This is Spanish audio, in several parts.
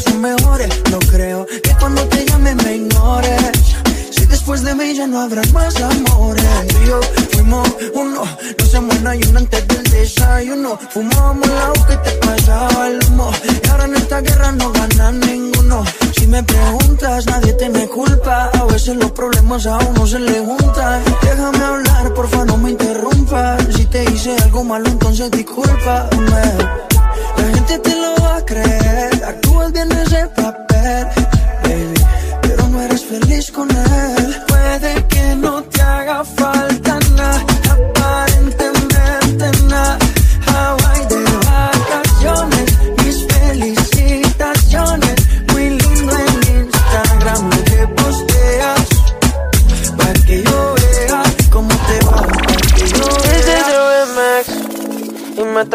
Son mejores. No creo que cuando te llame me ignores. Si después de mí ya no habrá más amores. Yo fuimos uno. No se muera y uno antes del desayuno. Fumábamos agua que te pasaba el humo. Y ahora en esta guerra no gana ninguno. Si me preguntas, nadie te me culpa. A veces los problemas a uno se le juntan. Déjame hablar, porfa, no me interrumpas. Si te hice algo malo, entonces discúlpame.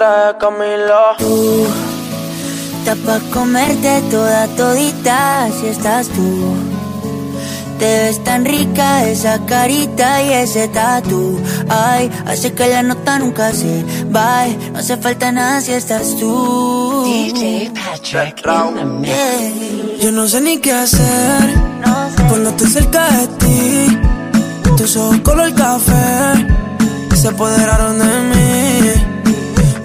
Trae Camila. Está pa' comerte toda todita si estás tú. Te ves tan rica esa carita y ese tatu. Ay, hace que la nota nunca se va. No hace falta nada si estás tú. DJ Patrick in the mix. Yeah. Yo no sé ni qué hacer No sé. cuando estoy cerca de ti. Tus ojos color café se apoderaron de mí.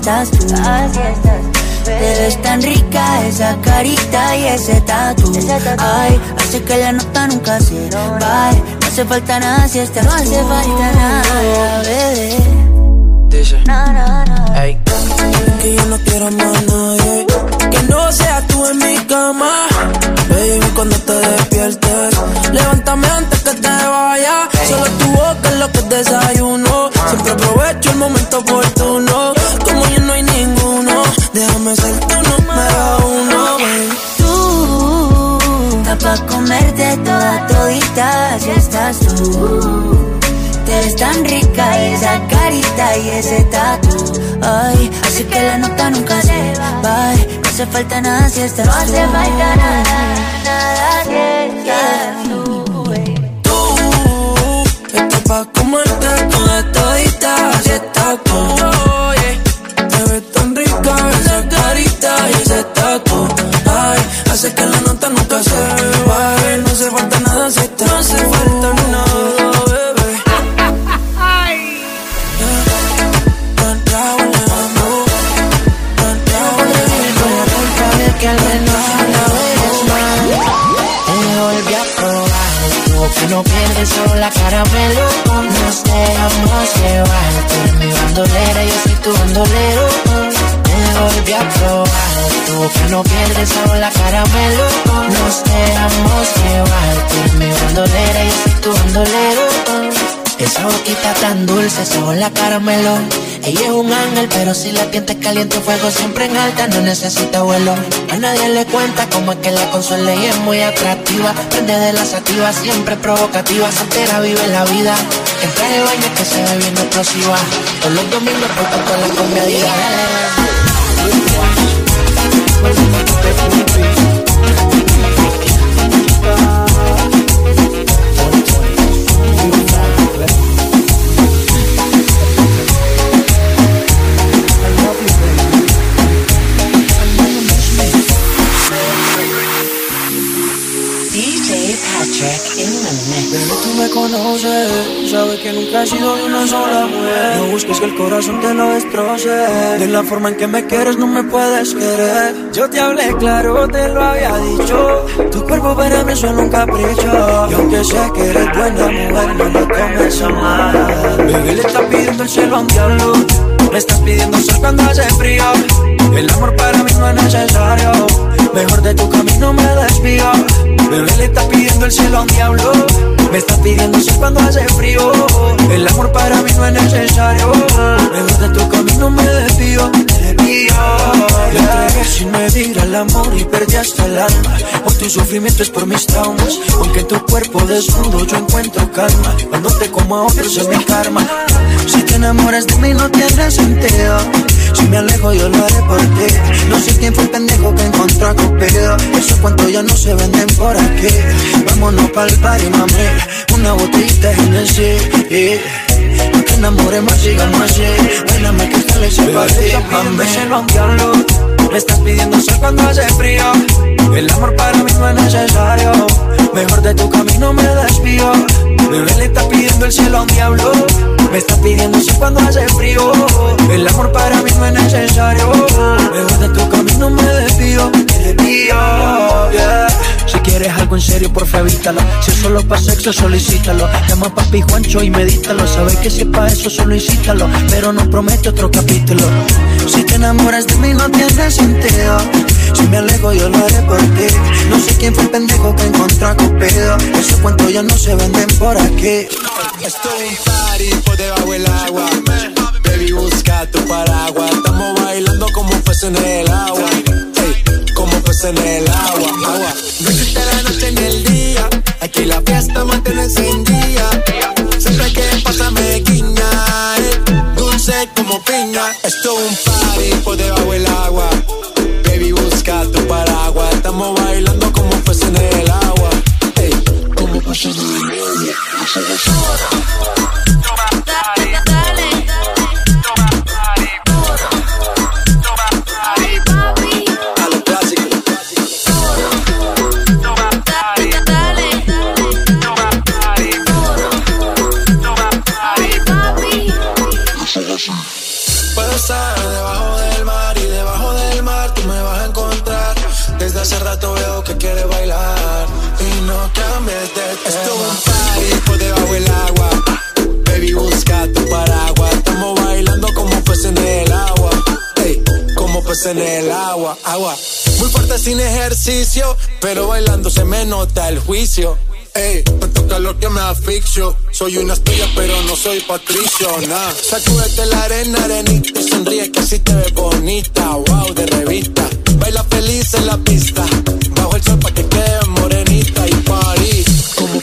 Estás tú. Te ves tan rica esa carita y ese tatu. Ay, hace que la nota nunca se va. No hace falta nada si estás No hace falta nada, bebé. Dice, No, no, no. hey, Que yo no quiero más a nadie. Que no seas tú en mi cama. Baby, cuando te despiertes, levántame antes que te vaya. Solo tu boca es lo que desayuno. Siempre aprovecho el momento oportuno. Te ves tan rica esa carita y ese tatu. Ay, así que la nota nunca se va. No hace falta nada si estás No hace falta nada, nada si estás tú. Tú, pa' comerte con todita, así estás tú. Te ves tan rica esa carita y ese tatu. Ay, hace que la nota no pierdes sola caramelo. Nos dejamos llevar. Mi bandolera, yo soy tu bandolero. Te volví a probar. Tú que no pierdes sola caramelo. Nos dejamos llevar. Mi bandolera, yo soy tu bandolero. Esa boquita tan dulce, esa la caramelo. Ella es un ángel, pero si la tiente caliente, fuego siempre en alta, no necesita vuelo. A nadie le cuenta cómo es que la consuela y es muy atractiva. Prende de la sativa, siempre provocativa, soltera vive la vida. Entra de baño que se ve bien explosiva. Todos los domingos por toda la comedia. Que nunca he sido de una sola mujer. No busques que el corazón te lo destroce. De la forma en que me quieres, no me puedes querer. Yo te hablé claro, te lo había dicho. Tu cuerpo para mí es solo un capricho. Y aunque sé que eres buena mujer, no lo tomes a mal. Bebé, le estás pidiendo el cielo a un diablo. Me estás pidiendo sol cuando hace frío. El amor para mí no es necesario. Mejor de tu camino me desvío. Bebé, le estás pidiendo el cielo a un diablo. Me estás pidiendo sol cuando hace frío. Tu sufrimiento es por mis traumas. Aunque en tu cuerpo desnudo yo encuentro calma. Cuando te como a otros es mi karma. Si te enamoras de mí no tiene sentido. Si me alejo yo lo haré por ti. No sé quién fue el pendejo que encontró a Cupido. Esos cuantos ya no se venden por aquí. Vámonos pa'l party, mami. Una botellita de Hennessy. No te enamores más, sigamos así. Bailame que esta le para ti, mami. Se lo. Me estás pidiendo sol cuando hace frío. El amor para mí no es necesario. Mejor de tu camino me desvío. Bebé le está pidiendo el cielo a un diablo. Me está pidiendo sol cuando hace frío. El amor para mí no es necesario. Mejor de tu camino me desvío. Me yeah. Si quieres algo en serio, por favor, evítalo. Si es solo pa' sexo, solicítalo. Llama a papi Juancho y medítalo. Sabes que si es pa' eso, solo incítalo. Pero no promete otro capítulo. Si te enamoras de mí, no tiene sentido. Si me alejo, yo lo haré por ti. No sé quién fue el pendejo que encontró a. Esos cuentos ya no se venden por aquí. Estoy en debajo del agua. Baby, busca tu paraguas. Estamos bailando como peces en el agua. Ey, como peces en el agua. agua. No existe la noche ni el día. Aquí la fiesta mantiene encendida. Siempre que pasa me guiña. eh, Dulce como piña. Esto es un Veo que quieres bailar y no cambies de tema. Esto es un party debajo del agua. Baby, busca tu paraguas. Estamos bailando como peces en el agua. Ey, como peces en el agua, agua. Muy fuerte sin ejercicio, pero bailando se me nota el juicio. Ey, tanto calor que me asfixio. Soy una estrella, pero no soy patricio, nah. Sacúdete la arena, arenita y sonríe que así te ves bonita. Wow, de revista. Baila feliz en la pista. Bajo el sol pa' que quede morenita y party. Como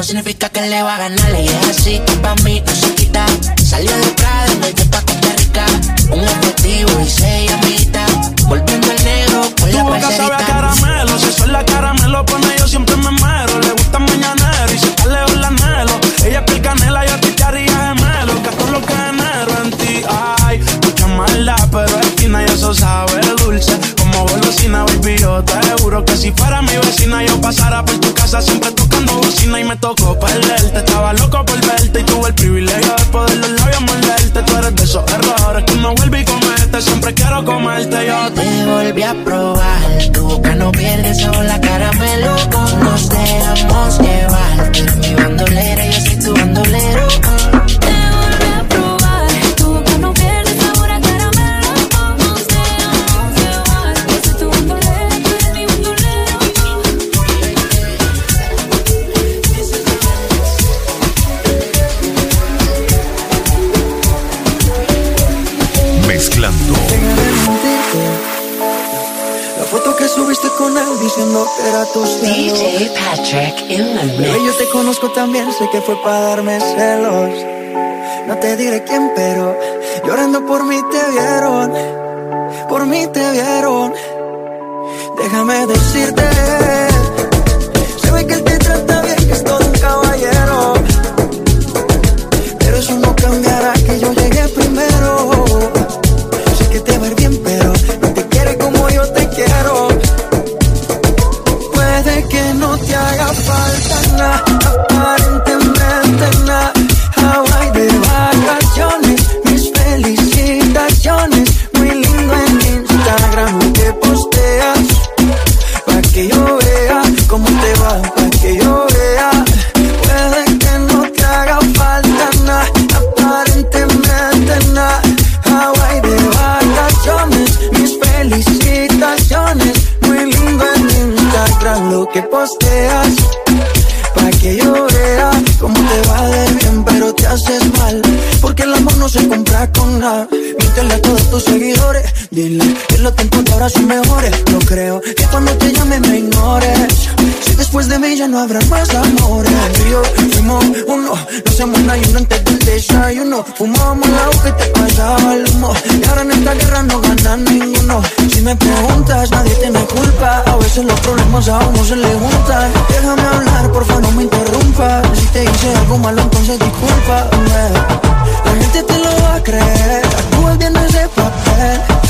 no significa que le va a ganar. Diciendo que era tu cielo. DJ Patrick in the mix. yo te conozco también, sé que fue para darme celos. No te diré quién, pero llorando por mí te vieron. Por mí te vieron. Déjame decirte, se ve que él te trata bien, que es todo un caballero. Pero eso no cambiará que yo llegué primero. Falta nada, ahora mejores No creo que cuando te llame me ignores Si después de mí ya no habrá más amores. Yo fuimos uno No se nadie antes del desayuno. Fumamos el agua que te pasaba el humo. Y ahora en esta guerra no gana ninguno. Si me preguntas nadie tiene culpa. A veces los problemas a uno se le juntan. Déjame hablar, por favor no me interrumpas. Si te hice algo malo entonces discúlpame. La gente te lo va a creer. Actúas bien ese papel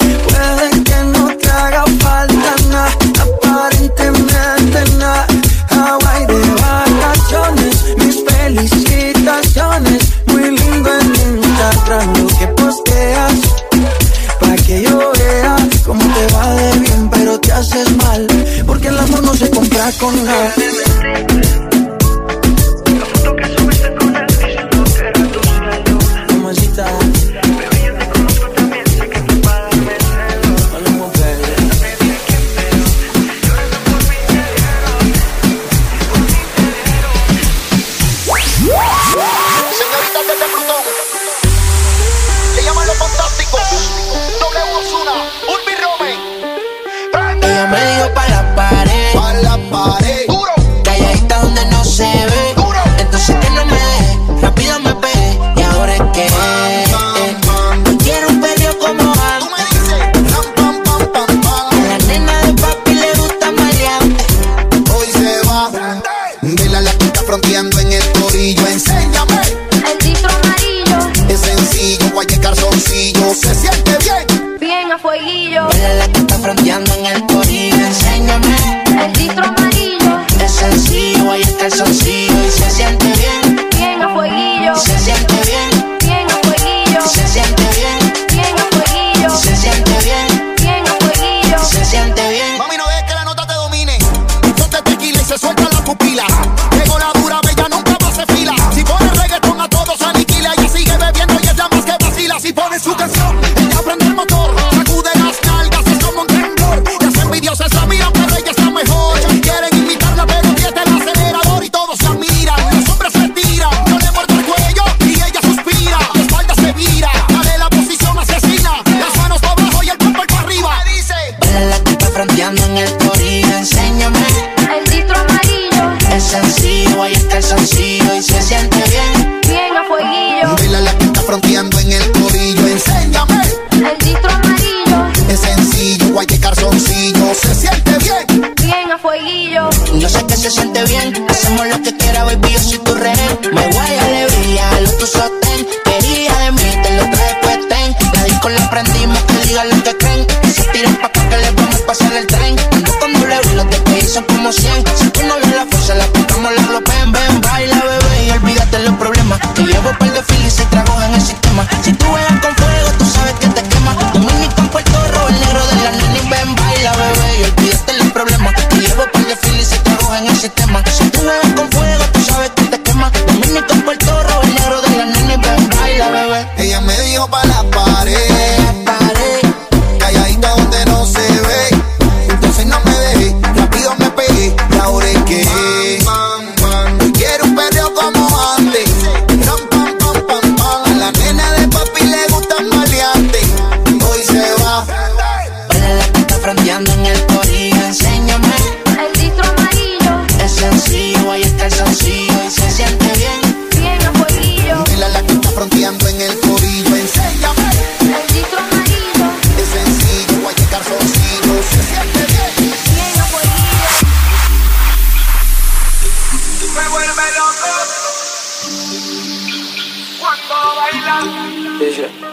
se siente bien. Bien a fueguillo.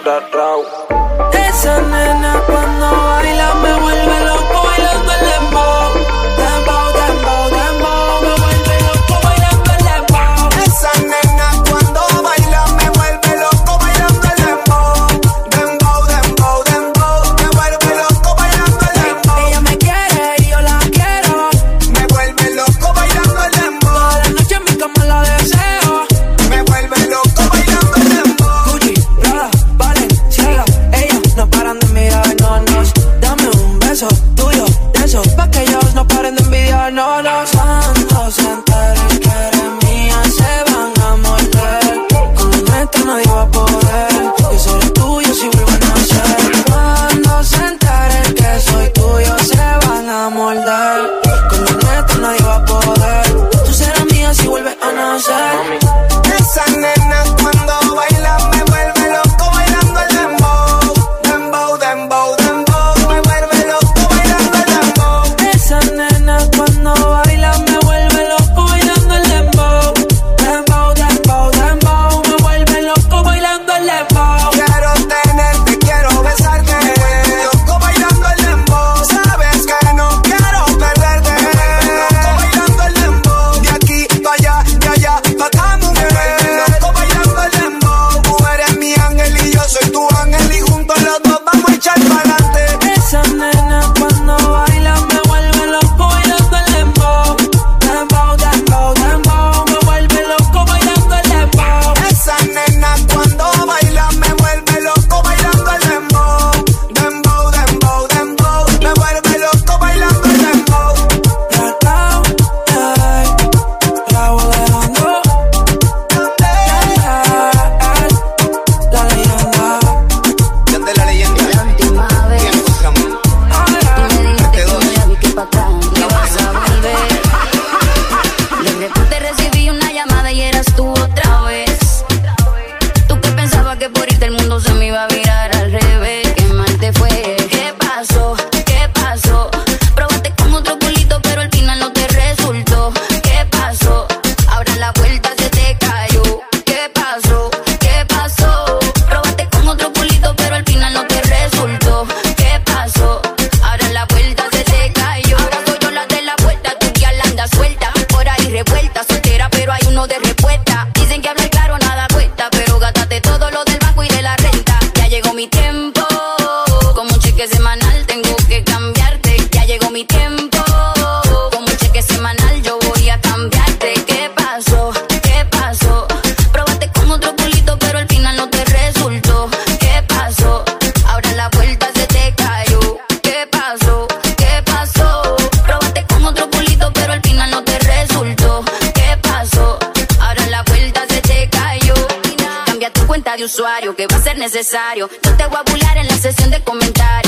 ra, ra. Esa nena que va a ser necesario. Yo te voy a burlar en la sesión de comentarios.